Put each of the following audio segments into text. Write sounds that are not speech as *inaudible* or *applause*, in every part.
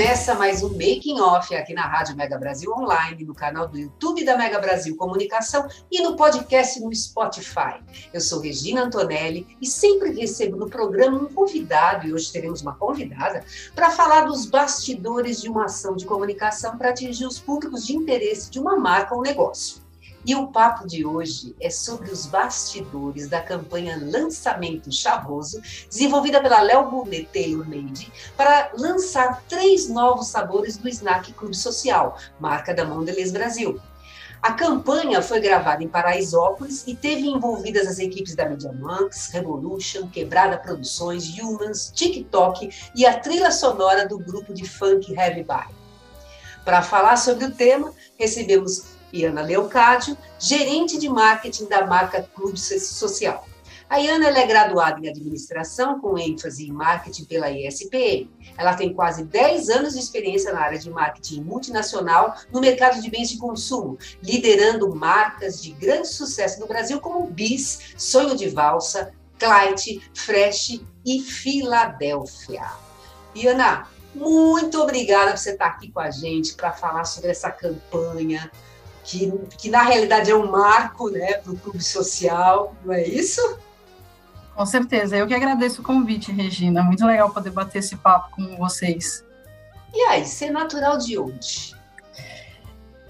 Começa mais um Making Off aqui na Rádio Mega Brasil Online, no canal do YouTube da Mega Brasil Comunicação e no podcast no Spotify. Eu sou Regina Antonelli e sempre recebo no programa um convidado, e hoje teremos uma convidada, para falar dos bastidores de uma ação de comunicação para atingir os públicos de interesse de uma marca ou negócio. E o papo de hoje é sobre os bastidores da campanha Lançamento Chavoso, desenvolvida pela Léo Boulet Taylor Made, para lançar três novos sabores do Snack Clube Social, marca da Mondelez Brasil. A campanha foi gravada em Paraisópolis e teve envolvidas as equipes da Media Monks, Revolution, Quebrada Produções, Humans, TikTok e a trilha sonora do grupo de funk Heavy Bar. Para falar sobre o tema, recebemos Iana Leocádio, gerente de marketing da marca Clube Social. A Iana é graduada em administração com ênfase em marketing pela ISPM. Ela tem quase 10 anos de experiência na área de marketing multinacional no mercado de bens de consumo, liderando marcas de grande sucesso no Brasil como Bis, Sonho de Valsa, Clyde, Fresh e Filadélfia. Iana, muito obrigada por você estar aqui com a gente para falar sobre essa campanha, que, que na realidade é um marco né, para o clube social, não é isso? Com certeza, eu que agradeço o convite, Regina. Muito legal poder bater esse papo com vocês. E aí, é natural de onde?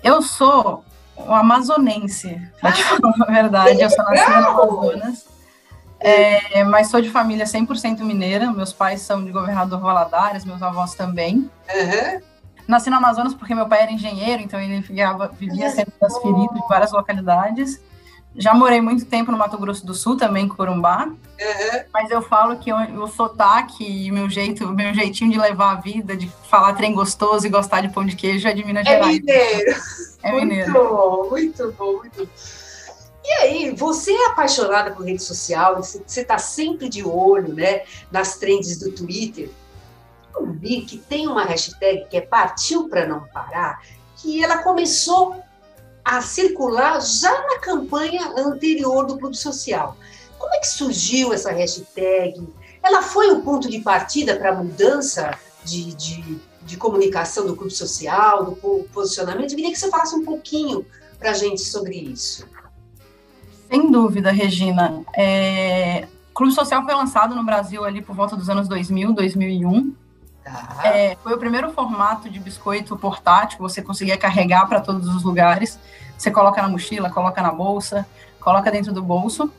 Eu sou um amazonense, para te *laughs* falar a verdade. Eu sou nascida no Amazonas. É, mas sou de família 100% mineira. Meus pais são de governador Valadares, meus avós também. Uhum. Nasci no Amazonas porque meu pai era engenheiro, então ele ficava, vivia sendo transferido de várias localidades. Já morei muito tempo no Mato Grosso do Sul, também em Corumbá. Uhum. Mas eu falo que o, sotaque e meu jeito, o meu jeitinho de levar a vida, de falar trem gostoso e gostar de pão de queijo é de Minas é Gerais. Mineiro. É muito mineiro. bom, muito bom, muito bom. E aí, você é apaixonada por rede social, você está sempre de olho né, nas trends do Twitter eu vi que tem uma hashtag que é Partiu para Não Parar, que ela começou a circular já na campanha anterior do Clube Social. Como é que surgiu essa hashtag? Ela foi o ponto de partida para a mudança de, de, de, comunicação do Clube Social, do posicionamento? Eu queria que você falasse um pouquinho para a gente sobre isso. Sem dúvida, Regina. É... O Clube Social foi lançado no Brasil ali por volta dos anos 2000, 2001. Tá. É, foi o primeiro formato de biscoito portátil, você conseguia carregar para todos os lugares. Você coloca na mochila, coloca na bolsa, coloca dentro do bolso.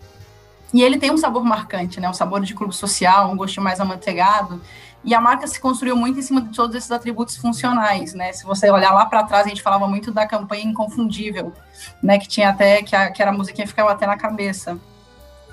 E ele tem um sabor marcante, né? Um sabor de clube social, um gosto mais amanteigado. E a marca se construiu muito em cima de todos esses atributos funcionais, né? Se você olhar lá para trás, a gente falava muito da campanha inconfundível, né? Que tinha até que, a, que era a musiquinha ficava até na cabeça.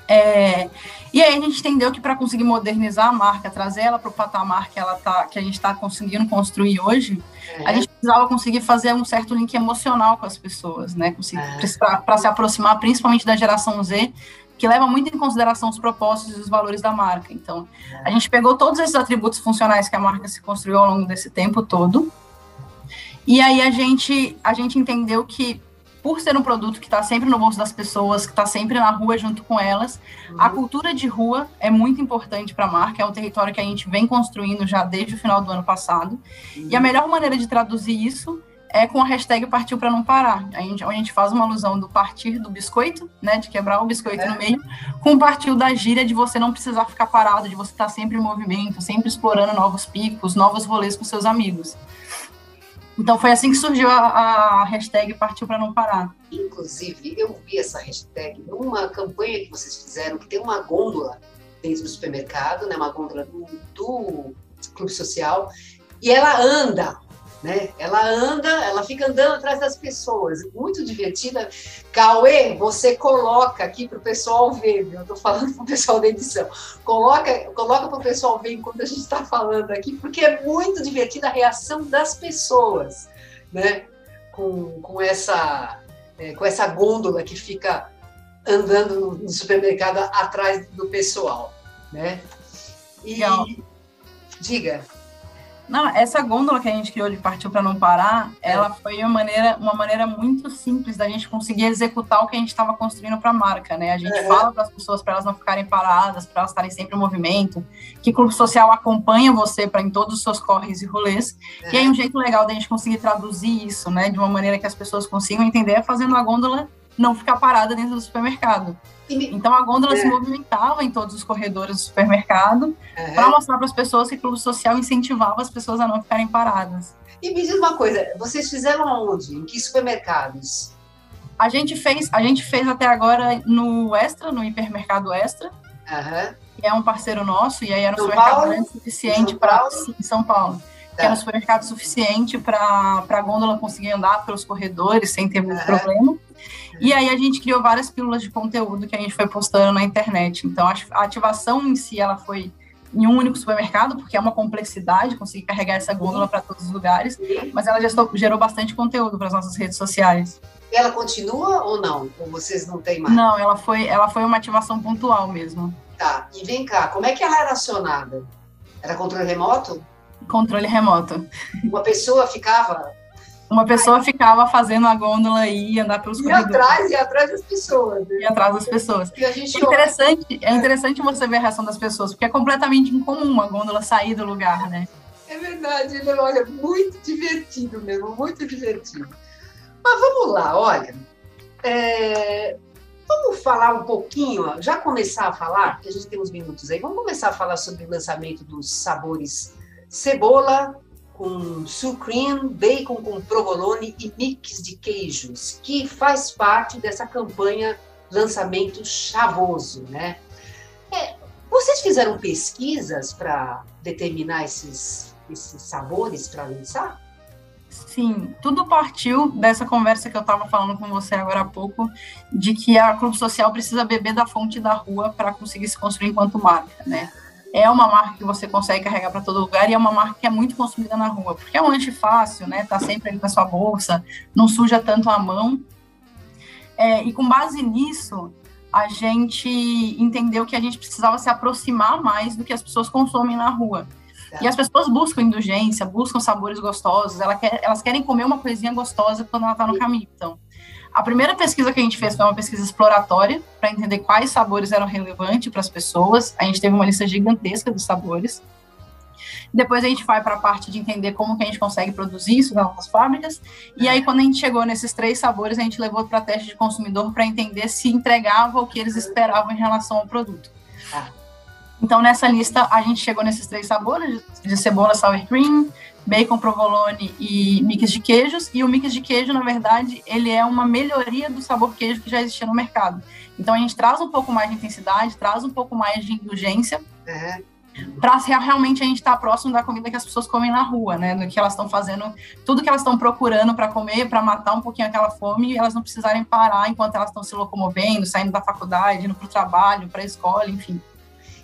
É, e aí a gente entendeu que para conseguir modernizar a marca, trazer ela para o patamar que ela tá, que a gente está conseguindo construir hoje, é. a gente precisava conseguir fazer um certo link emocional com as pessoas, né? É. Para se aproximar, principalmente da geração Z, que leva muito em consideração os propósitos e os valores da marca. Então, a gente pegou todos esses atributos funcionais que a marca se construiu ao longo desse tempo todo. E aí a gente, a gente entendeu que por ser um produto que está sempre no bolso das pessoas, que está sempre na rua junto com elas, uhum. a cultura de rua é muito importante para a marca, é um território que a gente vem construindo já desde o final do ano passado. Uhum. E a melhor maneira de traduzir isso é com a hashtag Partiu para Não Parar. A gente, a gente faz uma alusão do partir do biscoito, né, de quebrar o biscoito é. no meio, com o partiu da gíria de você não precisar ficar parado, de você estar tá sempre em movimento, sempre explorando novos picos, novos rolês com seus amigos. Então foi assim que surgiu a, a hashtag Partiu para Não Parar. Inclusive, eu vi essa hashtag numa campanha que vocês fizeram, que tem uma gôndola dentro do supermercado, né, uma gôndola do, do Clube Social, e ela anda né? Ela anda, ela fica andando atrás das pessoas, muito divertida. Cauê, você coloca aqui para o pessoal ver, eu estou falando para o pessoal da edição, coloca, coloca para o pessoal ver enquanto a gente está falando aqui, porque é muito divertida a reação das pessoas, né? Com, com essa é, com essa gôndola que fica andando no, no supermercado atrás do pessoal, né? E Legal. diga. Não, essa gôndola que a gente criou de Partiu para Não Parar, É. ela foi uma maneira, uma maneira muito simples da gente conseguir executar o que a gente estava construindo para a marca, né? A gente Uhum. fala para as pessoas para elas não ficarem paradas, para elas estarem sempre em movimento, que Clube Social acompanha você para em todos os seus corres e rolês. E aí um jeito legal da gente conseguir traduzir isso, né, de uma maneira que as pessoas consigam entender é fazendo a gôndola não ficar parada dentro do supermercado. Me- Então a gôndola É. se movimentava em todos os corredores do supermercado Uhum. para mostrar para as pessoas que o Clube Social incentivava as pessoas a não ficarem paradas. E me diz uma coisa, vocês fizeram aonde? Em que supermercados? A gente fez, a gente fez até agora no Extra, no hipermercado Extra, Aham. que é um parceiro nosso, e aí era um São supermercado Paulo? grande suficiente para São Paulo. Que era um supermercado suficiente para a gôndola conseguir andar pelos corredores sem ter muito Aham. problema. E aí a gente criou várias pílulas de conteúdo que a gente foi postando na internet. Então a a ativação em si ela foi em um único supermercado, porque é uma complexidade conseguir carregar essa gôndola para todos os lugares, mas ela gestou- gerou bastante conteúdo para as nossas redes sociais. Ela continua ou não? Ou vocês não têm mais? Não, ela foi, ela foi uma ativação pontual mesmo. Tá. E vem cá, como é que ela era acionada? Era controle remoto? Controle remoto. Uma pessoa ficava Uma pessoa ficava fazendo a gôndola e andar pelos e corredores atrás e atrás das pessoas. Né? e atrás das pessoas. E a gente É interessante, é interessante você ver a reação das pessoas, porque é completamente incomum uma gôndola sair do lugar, né? É verdade, ele olha, muito divertido mesmo, muito divertido. Mas vamos lá, olha. é, vamos falar um pouquinho, ó, já começar a falar, porque a gente tem uns minutos aí, vamos começar a falar sobre o lançamento dos sabores cebola com sucream, bacon com provolone e mix de queijos, que faz parte dessa campanha lançamento chavoso, né? É, vocês fizeram pesquisas para determinar esses, esses sabores para lançar? Sim, tudo partiu dessa conversa que eu estava falando com você agora há pouco, de que a Clube Social precisa beber da fonte da rua para conseguir se construir enquanto marca, né? É uma marca que você consegue carregar para todo lugar e é uma marca que é muito consumida na rua, porque é um lanche fácil, né? Tá sempre ali na sua bolsa, não suja tanto a mão. É, e com base nisso, a gente entendeu que a gente precisava se aproximar mais do que as pessoas consomem na rua. E as pessoas buscam indulgência, buscam sabores gostosos, ela quer- elas querem comer uma coisinha gostosa quando ela está no caminho. Então, a primeira pesquisa que a gente fez foi uma pesquisa exploratória para entender quais sabores eram relevantes para as pessoas. A gente teve uma lista gigantesca de sabores. Depois a gente vai para a parte de entender como que a gente consegue produzir isso nas nossas fábricas. E aí, quando a gente chegou nesses três sabores, a gente levou para teste de consumidor para entender se entregava o que eles esperavam em relação ao produto. Então, nessa lista, a gente chegou nesses três sabores, de cebola, sour cream, bacon, provolone e mix de queijos. E o mix de queijo, na verdade, ele é uma melhoria do sabor queijo que já existia no mercado. Então, a gente traz um pouco mais de intensidade, traz um pouco mais de indulgência, É. para realmente a gente estar próximo da comida que as pessoas comem na rua, né? Do que elas estão fazendo, tudo que elas estão procurando para comer, para matar um pouquinho aquela fome, e elas não precisarem parar enquanto elas estão se locomovendo, saindo da faculdade, indo para o trabalho, para a escola, enfim.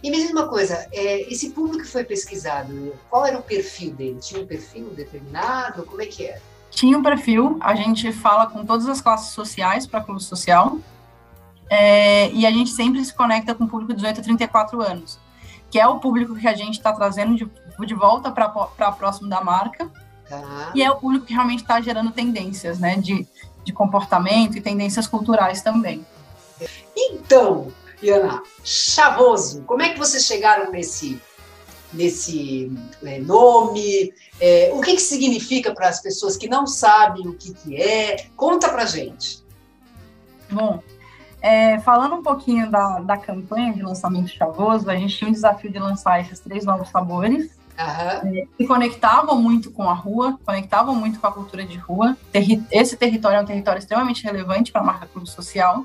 E me diz uma coisa, é, esse público que foi pesquisado, qual era o perfil dele? Tinha um perfil determinado? Como é que era? Tinha um perfil, a gente fala com todas as classes sociais para clube social, é, e a gente sempre se conecta com o público de 18 a 34 anos, que é o público que a gente está trazendo de, de volta para próximo da marca, Tá. e é o público que realmente está gerando tendências, né, de, de comportamento e tendências culturais também. Então, Iana, chavoso, como é que vocês chegaram nesse, nesse é, nome? É, o que, que significa para as pessoas que não sabem o que, que é? Conta pra gente. Bom, é, falando um pouquinho da, da campanha de lançamento chavoso, a gente tinha um desafio de lançar esses três novos sabores, Aham, que conectavam muito com a rua, conectavam muito com a cultura de rua. Terri esse território é um território extremamente relevante para a marca Clube Social.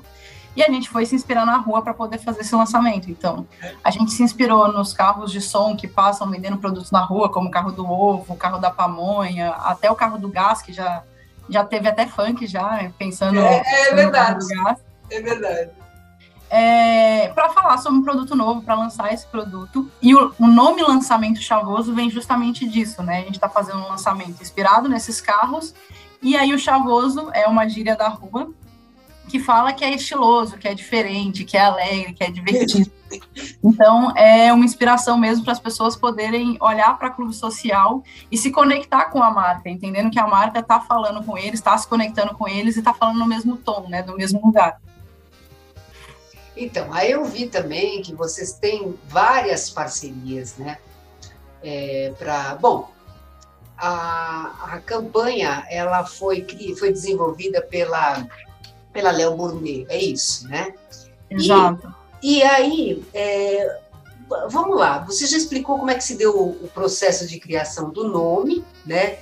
E a gente foi se inspirar na rua para poder fazer esse lançamento. Então, a gente se inspirou nos carros de som que passam vendendo produtos na rua, como o carro do ovo, o carro da pamonha, até o carro do gás, que já, já teve até funk já, pensando... É, é verdade, é verdade. É, para falar sobre um produto novo, para lançar esse produto. E o, o, nome lançamento chavoso vem justamente disso, né? A gente está fazendo um lançamento inspirado nesses carros, e aí o chavoso é uma gíria da rua que fala que é estiloso, que é diferente, que é alegre, que é divertido. *laughs* Então, é uma inspiração mesmo para as pessoas poderem olhar para clube social e se conectar com a marca, entendendo que a marca está falando com eles, está se conectando com eles e está falando no mesmo tom, né, do mesmo lugar. Então, aí eu vi também que vocês têm várias parcerias, né? É, para, bom, a, a campanha ela foi foi desenvolvida pela pela Léo Burnet, é isso, né? Exato. E, e aí, é, vamos lá, você já explicou como é que se deu o, o processo de criação do nome, né?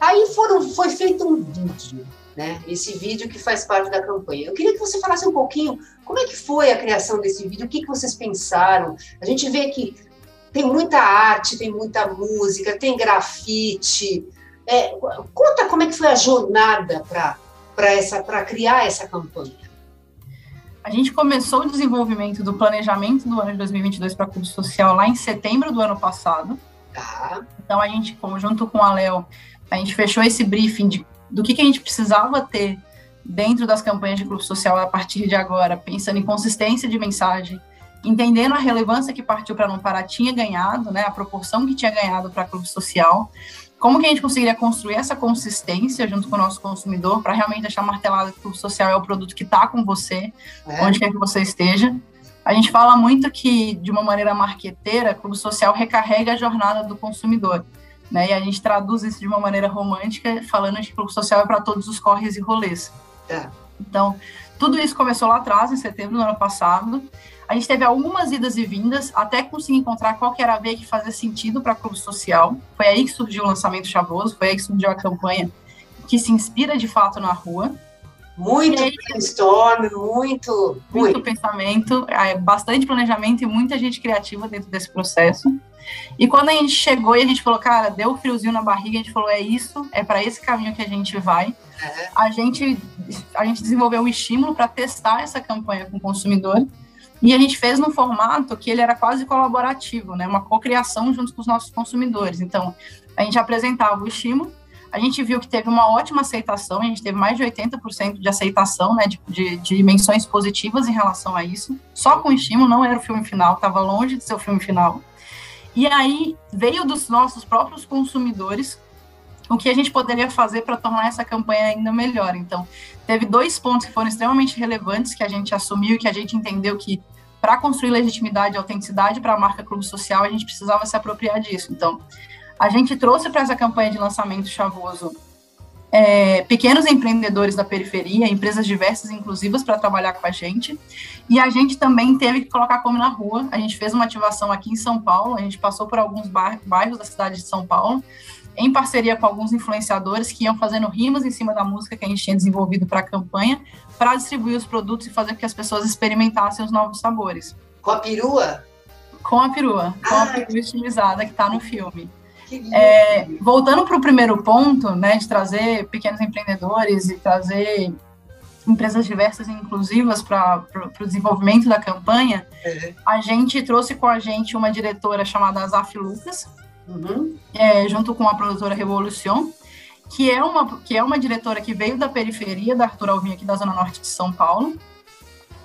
Aí foram, foi feito um vídeo, né? Esse vídeo que faz parte da campanha. Eu queria que você falasse um pouquinho como é que foi a criação desse vídeo, o que, que vocês pensaram. A gente vê que tem muita arte, tem muita música, tem grafite. É, conta como é que foi a jornada para para essa para criar essa campanha? A gente começou o desenvolvimento do planejamento do ano de 2022 para Clube Social lá em setembro do ano passado. Tá. Então a gente, junto com a Léo, a gente fechou esse briefing de, do que, que a gente precisava ter dentro das campanhas de Clube Social a partir de agora, pensando em consistência de mensagem, entendendo a relevância que Partiu para Não Parar tinha ganhado, né, a proporção que tinha ganhado para Clube Social, como que a gente conseguiria construir essa consistência junto com o nosso consumidor para realmente deixar martelado que o social é o produto que está com você, é. onde quer que você esteja. A gente fala muito que, de uma maneira marqueteira, clube social recarrega a jornada do consumidor. Né? E a gente traduz isso de uma maneira romântica, falando que clube social é para todos os corres e rolês. É. Então, tudo isso começou lá atrás, em setembro do ano passado, a gente teve algumas idas e vindas até conseguir encontrar qual que era a veia que fazia sentido para clube social. Foi aí que surgiu o lançamento Chavoso, foi aí que surgiu a campanha que se inspira de fato na rua. Muito brainstorm, muito, muito. Muito pensamento, bastante planejamento e muita gente criativa dentro desse processo. E quando a gente chegou e a gente falou, cara, deu um friozinho na barriga, a gente falou, é isso, é para esse caminho que a gente vai. Uhum. A, gente, a gente desenvolveu um estímulo para testar essa campanha com o consumidor. E a gente fez num formato que ele era quase colaborativo, né? Uma cocriação junto com os nossos consumidores. Então, a gente apresentava o estímulo, a gente viu que teve uma ótima aceitação, a gente teve mais de 80% de aceitação, né, de, de, de, menções positivas em relação a isso. Só com o estímulo, não era o filme final, estava longe de ser o filme final. E aí veio dos nossos próprios consumidores o que a gente poderia fazer para tornar essa campanha ainda melhor. Então, teve dois pontos que foram extremamente relevantes que a gente assumiu que a gente entendeu que para construir legitimidade e autenticidade para a marca Clube Social, a gente precisava se apropriar disso. Então, a gente trouxe para essa campanha de lançamento chavoso é, pequenos empreendedores da periferia, empresas diversas e inclusivas para trabalhar com a gente. E a gente também teve que colocar como na rua. A gente fez uma ativação aqui em São Paulo, a gente passou por alguns bairros da cidade de São Paulo em parceria com alguns influenciadores que iam fazendo rimas em cima da música que a gente tinha desenvolvido para a campanha, para distribuir os produtos e fazer com que as pessoas experimentassem os novos sabores. Com a perua? Com a perua, com a perua estilizada que está no filme. É, voltando para o primeiro ponto, né, de trazer pequenos empreendedores e trazer empresas diversas e inclusivas para o desenvolvimento da campanha, uhum. a gente trouxe com a gente uma diretora chamada Azaf Lucas, uhum. é, junto com a produtora Revolução, que é, uma, que é uma diretora que veio da periferia da Arthur Alvim, aqui da Zona Norte de São Paulo,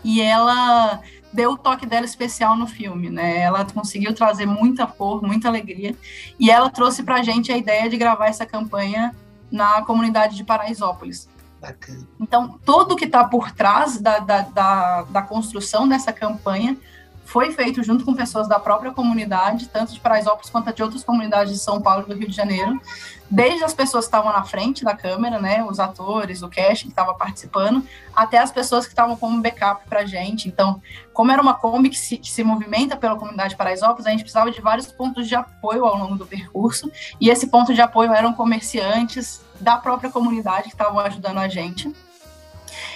e ela deu o toque dela especial no filme, né? Ela conseguiu trazer muita cor, muita alegria, e ela trouxe para a gente a ideia de gravar essa campanha na comunidade de Paraisópolis. Bacana. Então, tudo que está por trás da, da, da, da construção dessa campanha foi feito junto com pessoas da própria comunidade, tanto de Paraisópolis quanto de outras comunidades de São Paulo e do Rio de Janeiro, desde as pessoas que estavam na frente da câmera, né, os atores, o cast que estava participando, até as pessoas que estavam como backup para a gente. Então, como era uma Kombi que se, que se movimenta pela comunidade de Paraisópolis, a gente precisava de vários pontos de apoio ao longo do percurso, e esse ponto de apoio eram comerciantes da própria comunidade que estavam ajudando a gente.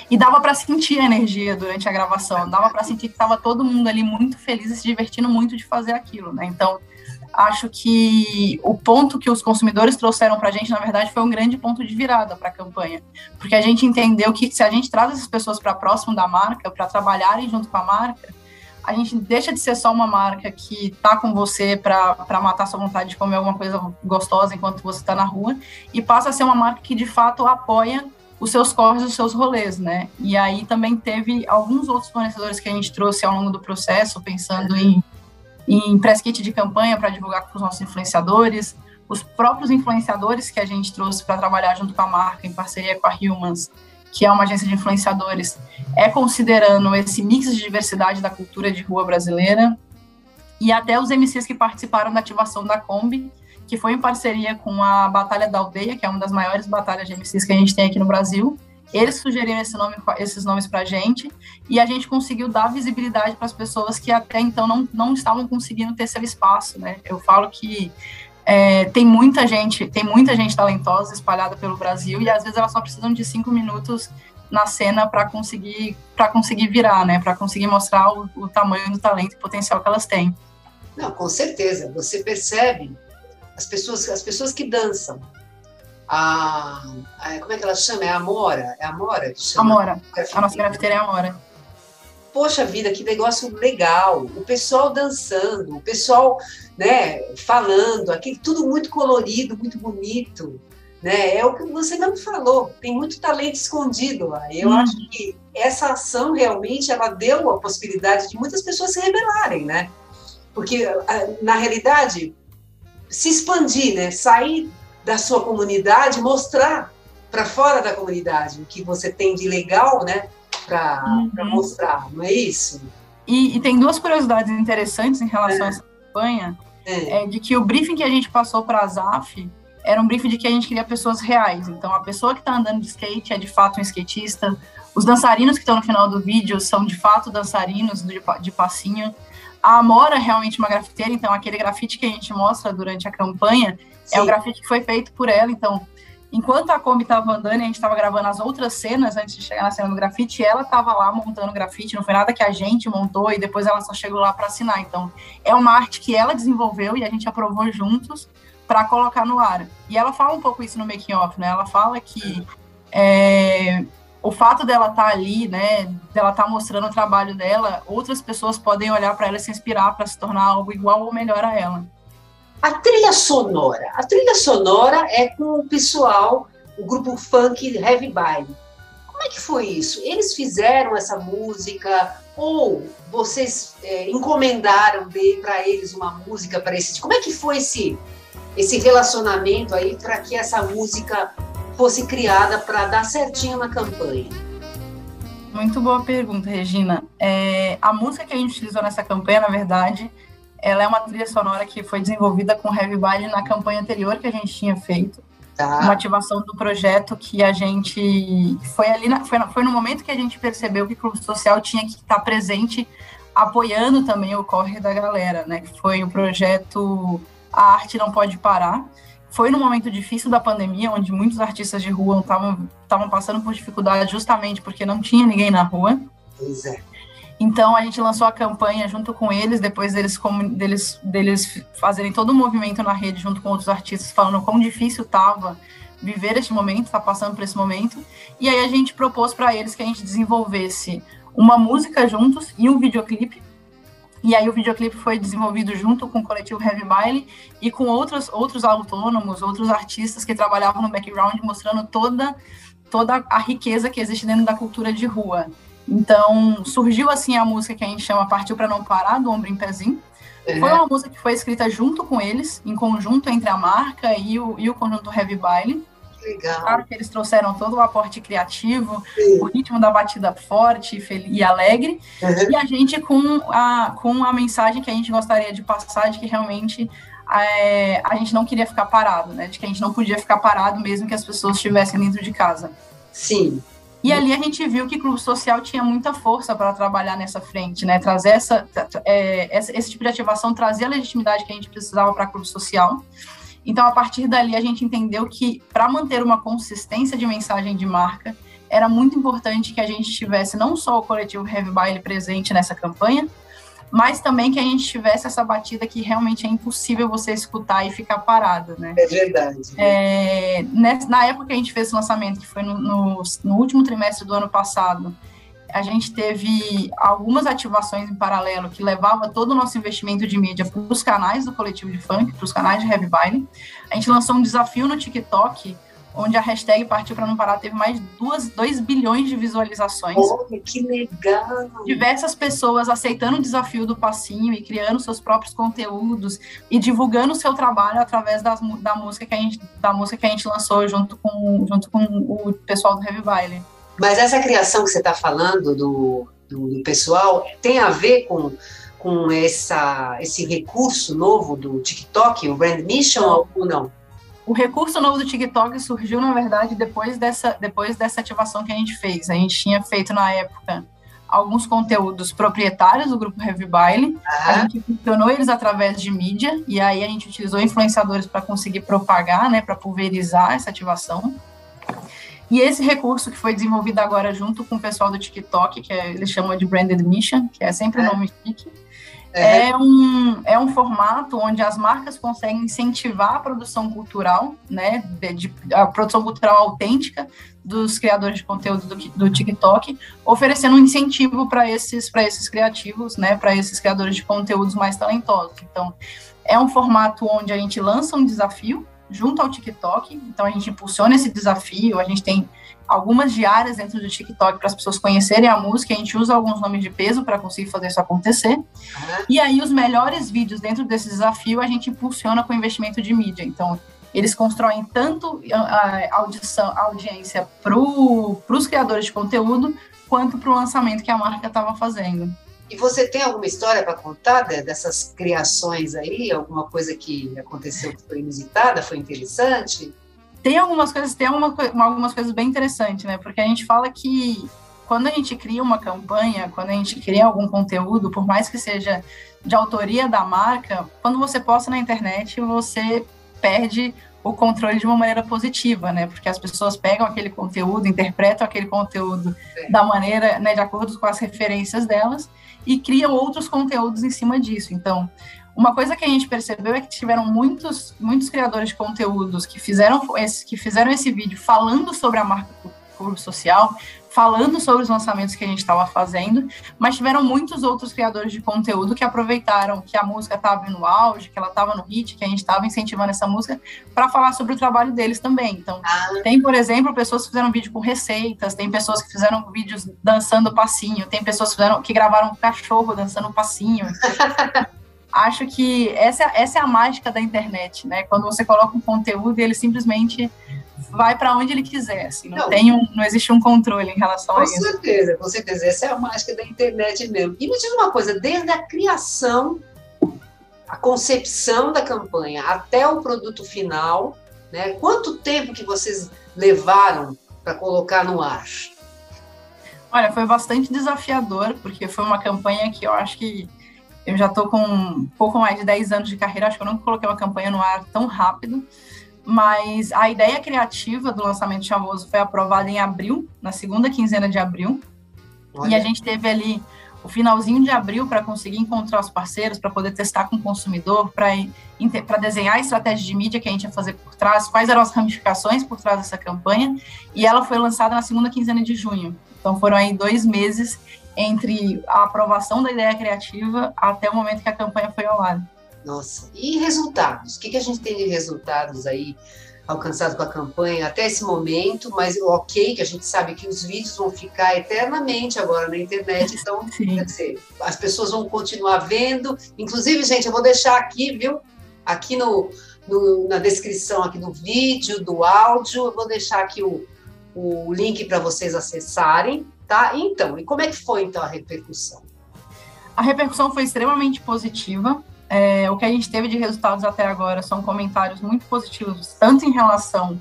E dava para sentir a energia durante a gravação, dava para sentir que estava todo mundo ali muito feliz e se divertindo muito de fazer aquilo, né? Então, acho que o ponto que os consumidores trouxeram para a gente, na verdade, foi um grande ponto de virada para a campanha, porque a gente entendeu que se a gente traz essas pessoas para próximo da marca, para trabalharem junto com a marca, a gente deixa de ser só uma marca que está com você para matar sua vontade de comer alguma coisa gostosa enquanto você está na rua, e passa a ser uma marca que de fato apoia os seus corres, os seus rolês, né? E aí também teve alguns outros fornecedores que a gente trouxe ao longo do processo, pensando em em press kit de campanha para divulgar com os nossos influenciadores, os próprios influenciadores que a gente trouxe para trabalhar junto com a marca, em parceria com a Humans, que é uma agência de influenciadores, é considerando esse mix de diversidade da cultura de rua brasileira, e até os MCs que participaram da ativação da Kombi, que foi em parceria com a Batalha da Aldeia, que é uma das maiores batalhas de MCs que a gente tem aqui no Brasil, eles sugeriram esse nome, esses nomes para a gente e a gente conseguiu dar visibilidade para as pessoas que até então não, não estavam conseguindo ter seu espaço, né? Eu falo que é, tem muita gente, tem muita gente talentosa espalhada pelo Brasil e às vezes elas só precisam de cinco minutos na cena para conseguir para conseguir virar, né? Para conseguir mostrar o, o tamanho do talento e potencial que elas têm. Não, com certeza. Você percebe as pessoas, as pessoas que dançam, a, a, como é que ela chama? É a Amora? É a Amora que chama? Amora. A nossa grafiteira é a Amora. Poxa vida, que negócio legal! O pessoal dançando, o pessoal, né, falando, aqui tudo muito colorido, muito bonito, né? É o que você mesmo falou. Tem muito talento escondido lá. Eu hum. acho que essa ação realmente ela deu a possibilidade de muitas pessoas se rebelarem, né? Porque na realidade se expandir, né? Sair da sua comunidade, mostrar para fora da comunidade o que você tem de legal, né, para uhum. mostrar, não é isso? E, e, tem duas curiosidades interessantes em relação é. a essa campanha, é. é. de que o briefing que a gente passou para a ZAF era um briefing de que a gente queria pessoas reais. Então, a pessoa que está andando de skate é de fato um skatista. Os dançarinos que estão no final do vídeo são de fato dançarinos de, de passinho. A Amora é realmente uma grafiteira, então aquele grafite que a gente mostra durante a campanha Sim. É um grafite que foi feito por ela, então, enquanto a Kombi estava andando e a gente estava gravando as outras cenas antes de chegar na cena do grafite, ela estava lá montando grafite, não foi nada que a gente montou e depois ela só chegou lá para assinar. Então, é uma arte que ela desenvolveu e a gente aprovou juntos para colocar no ar. E ela fala um pouco isso no making off, né? Ela fala que é, o fato dela estar tá ali, né, dela estar tá mostrando o trabalho dela, outras pessoas podem olhar para ela e se inspirar para se tornar algo igual ou melhor a ela. A trilha sonora. A trilha sonora é com o pessoal, o grupo funk Heavy Baile. Como é que foi isso? Eles fizeram essa música ou vocês é, encomendaram para eles uma música para esse? Como é que foi esse esse relacionamento aí para que essa música fosse criada para dar certinho na campanha? Muito boa pergunta, Regina. É, a música que a gente utilizou nessa campanha, na verdade, ela é uma trilha sonora que foi desenvolvida com Heavy Baile na campanha anterior que a gente tinha feito. Tá. Uma ativação do projeto que a gente. Foi ali na, foi, foi no momento que a gente percebeu que o Clube Social tinha que estar presente, apoiando também o corre da galera, né? Que foi o projeto A Arte Não Pode Parar. Foi no momento difícil da pandemia, onde muitos artistas de rua estavam passando por dificuldade justamente porque não tinha ninguém na rua. Pois é. Então a gente lançou a campanha junto com eles, depois deles, como, deles, deles fazerem todo o movimento na rede junto com outros artistas, falando quão difícil estava viver este momento, estar tá passando por esse momento. E aí a gente propôs para eles que a gente desenvolvesse uma música juntos e um videoclipe. E aí o videoclipe foi desenvolvido junto com o coletivo Heavy Baile e com outros, outros autônomos, outros artistas que trabalhavam no background, mostrando toda, toda a riqueza que existe dentro da cultura de rua. Então, surgiu assim a música que a gente chama Partiu para Não Parar, do Ombro em Pezinho. Uhum. Foi uma música que foi escrita junto com eles, em conjunto entre a marca e o, e o conjunto Heavy Baile. Legal. Claro que eles trouxeram todo o aporte criativo, Sim. o ritmo da batida forte e, e alegre, uhum. e a gente com a, com a mensagem que a gente gostaria de passar de que realmente é, a gente não queria ficar parado, né? De que a gente não podia ficar parado mesmo que as pessoas estivessem dentro de casa. Sim. E ali a gente viu que o clube social tinha muita força para trabalhar nessa frente, né? Trazer essa, é, esse tipo de ativação, trazer a legitimidade que a gente precisava para o clube social. Então, a partir dali, a gente entendeu que para manter uma consistência de mensagem de marca, era muito importante que a gente tivesse não só o coletivo Heavy Baile presente nessa campanha, mas também que a gente tivesse essa batida que realmente é impossível você escutar e ficar parado, né? É verdade. É, na época que a gente fez o lançamento, que foi no, no, no último trimestre do ano passado, a gente teve algumas ativações em paralelo que levava todo o nosso investimento de mídia para os canais do coletivo de funk, para os canais de heavy baile. A gente lançou um desafio no TikTok onde a hashtag Partiu para Não Parar teve mais de 2 bilhões de visualizações. Olha, que legal! Diversas pessoas aceitando o desafio do passinho e criando seus próprios conteúdos e divulgando o seu trabalho através das, da, música que a gente, da música que a gente lançou junto com, junto com o pessoal do Heavy Baile. Mas essa criação que você está falando do, do, do pessoal tem a ver com com essa, esse recurso novo do TikTok, o Brand Mission, ou não? O recurso novo do TikTok surgiu, na verdade, depois dessa, depois dessa ativação que a gente fez. A gente tinha feito, na época, alguns conteúdos proprietários do grupo Heavy Baile. A gente funcionou eles através de mídia, e aí a gente utilizou influenciadores para conseguir propagar, né, para pulverizar essa ativação. E esse recurso que foi desenvolvido agora junto com o pessoal do TikTok, que é, eles chamam de Branded Mission, que é sempre o nome chique, é. é. um, é um formato onde as marcas conseguem incentivar a produção cultural, né, de, de a produção cultural autêntica dos criadores de conteúdo do, do TikTok, oferecendo um incentivo para esses, esses criativos, né, para esses criadores de conteúdos mais talentosos. Então, é um formato onde a gente lança um desafio junto ao TikTok, então a gente impulsiona esse desafio, a gente tem algumas diárias dentro do TikTok para as pessoas conhecerem a música, a gente usa alguns nomes de peso para conseguir fazer isso acontecer. E aí, os melhores vídeos dentro desse desafio a gente impulsiona com investimento de mídia. Então, eles constroem tanto a audição, a audiência para os criadores de conteúdo, quanto para o lançamento que a marca estava fazendo. E você tem alguma história para contar dessas criações aí? Alguma coisa que aconteceu que foi inusitada, foi interessante? tem algumas coisas, tem uma, algumas coisas bem interessantes, né? Porque a gente fala que quando a gente cria uma campanha, quando a gente cria algum conteúdo, por mais que seja de autoria da marca, quando você posta na internet, você perde o controle de uma maneira positiva, né? Porque as pessoas pegam aquele conteúdo, interpretam aquele conteúdo da maneira, né, de acordo com as referências delas e criam outros conteúdos em cima disso. Então, uma coisa que a gente percebeu é que tiveram muitos, muitos criadores de conteúdos que fizeram esse, que fizeram esse vídeo falando sobre a marca Clube Social, falando sobre os lançamentos que a gente estava fazendo, mas tiveram muitos outros criadores de conteúdo que aproveitaram que a música estava no auge, que ela estava no hit, que a gente estava incentivando essa música, para falar sobre o trabalho deles também. Então, ah. tem, por exemplo, pessoas que fizeram vídeo com receitas, tem pessoas que fizeram vídeos dançando passinho, tem pessoas que, fizeram, que gravaram um cachorro dançando passinho. *laughs* acho que essa, essa é a mágica da internet, né? Quando você coloca um conteúdo e ele simplesmente vai para onde ele quiser, assim, não, não, tem um, não existe um controle em relação a isso. Com certeza, com certeza, essa é a mágica da internet mesmo. E me diz uma coisa, desde a criação, a concepção da campanha até o produto final, né? Quanto tempo que vocês levaram para colocar no ar? Olha, foi bastante desafiador, porque foi uma campanha que eu acho que eu já estou com um pouco mais de 10 anos de carreira, acho que eu nunca coloquei uma campanha no ar tão rápido, mas a ideia criativa do lançamento chavoso foi aprovada em abril, na segunda quinzena de abril, Olha. e a gente teve ali o finalzinho de abril para conseguir encontrar os parceiros, para poder testar com o consumidor, para desenhar a estratégia de mídia que a gente ia fazer por trás, quais eram as ramificações por trás dessa campanha, e ela foi lançada na segunda quinzena de junho. Então foram aí dois meses entre a aprovação da ideia criativa até o momento que a campanha foi ao ar. Nossa, e resultados? O que, que a gente tem de resultados aí alcançados com a campanha até esse momento? Mas ok, que a gente sabe que os vídeos vão ficar eternamente agora na internet, então, *laughs* Sim. quer dizer, as pessoas vão continuar vendo. Inclusive, gente, eu vou deixar aqui, viu? Aqui no, no na descrição aqui do vídeo, do áudio, eu vou deixar aqui o, o link para vocês acessarem Tá? Então, e como é que foi então a repercussão? A repercussão foi extremamente positiva. É, o que a gente teve de resultados até agora são comentários muito positivos, tanto em relação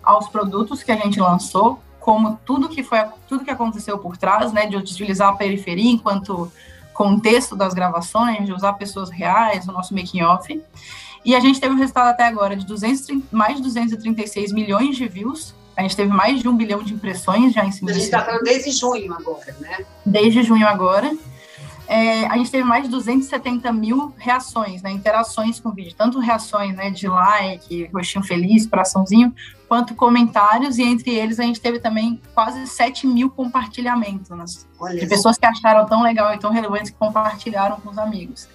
aos produtos que a gente lançou, como tudo que foi tudo que aconteceu por trás, né, de utilizar a periferia enquanto contexto das gravações, de usar pessoas reais, o nosso making off. E a gente teve um resultado até agora de 230, mais de 236 milhões de views A gente teve mais de um bilhão de impressões já em cima A gente está falando desde junho agora, né? Desde junho agora. É, a gente teve mais de 270 mil reações, né, interações com o vídeo, tanto reações né, de like, rostinho feliz, coraçãozinho, quanto comentários, e entre eles a gente teve também quase 7 mil compartilhamentos, né, de pessoas que acharam tão legal e tão relevante que compartilharam com os amigos.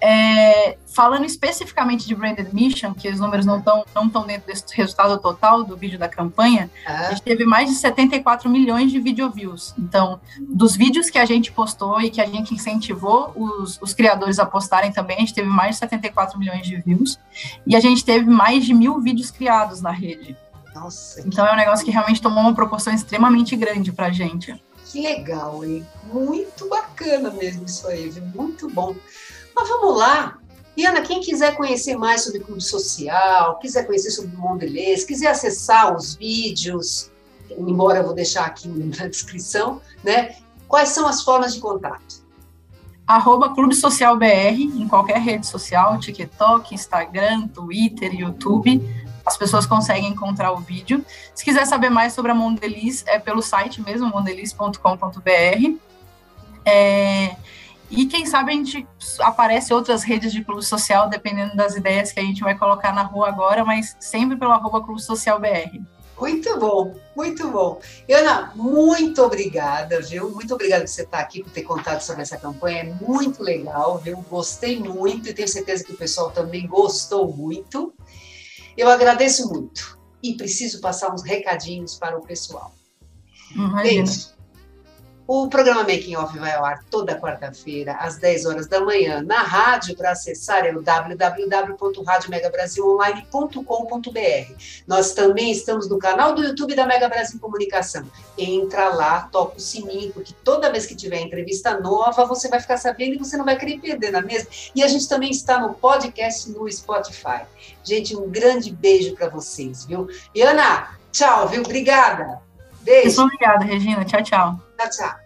É, falando especificamente de branded mission, que os números não estão não tão dentro desse resultado total do vídeo da campanha, ah. a gente teve mais de 74 milhões de video views. Então, dos vídeos que a gente postou e que a gente incentivou os, os criadores a postarem também, a gente teve mais de 74 milhões de views. E a gente teve mais de mil vídeos criados na rede. Nossa. Então é um negócio que realmente tomou uma proporção extremamente grande pra gente. Que legal, hein? Muito bacana mesmo isso aí, viu? Muito bom. Mas vamos lá. E Ana, quem quiser conhecer mais sobre Clube Social, quiser conhecer sobre o Mondelez, quiser acessar os vídeos, embora eu vou deixar aqui *laughs* na descrição, né? Quais são as formas de contato? Arroba Clube Social BR, em qualquer rede social, TikTok, Instagram, Twitter, YouTube. As pessoas conseguem encontrar o vídeo. Se quiser saber mais sobre a Mondeliz, é pelo site mesmo, mondeliz.com.br. É, e quem sabe a gente aparece outras redes de clube social, dependendo das ideias que a gente vai colocar na rua agora, mas sempre pelo arroba Clube Social BR. Muito bom, muito bom. Ana, muito obrigada, viu? Muito obrigada por você estar aqui, por ter contado sobre essa campanha. É muito legal, viu? Gostei muito e tenho certeza que o pessoal também gostou muito. Eu agradeço muito e preciso passar uns recadinhos para o pessoal. Imagina. O programa Making Off vai ao ar toda quarta-feira, às 10 horas da manhã, na rádio. Para acessar é o www.radiomegabrasilonline.com.br. Nós também estamos no canal do YouTube da Mega Brasil Comunicação. Entra lá, toca o sininho, porque toda vez que tiver entrevista nova, você vai ficar sabendo e você não vai querer perder, na é mesma? E a gente também está no podcast no Spotify. Gente, um grande beijo para vocês, viu? E Ana, tchau, viu? Obrigada. Beijo. Muito obrigada, Regina. Tchau, tchau. Tchau, tchau.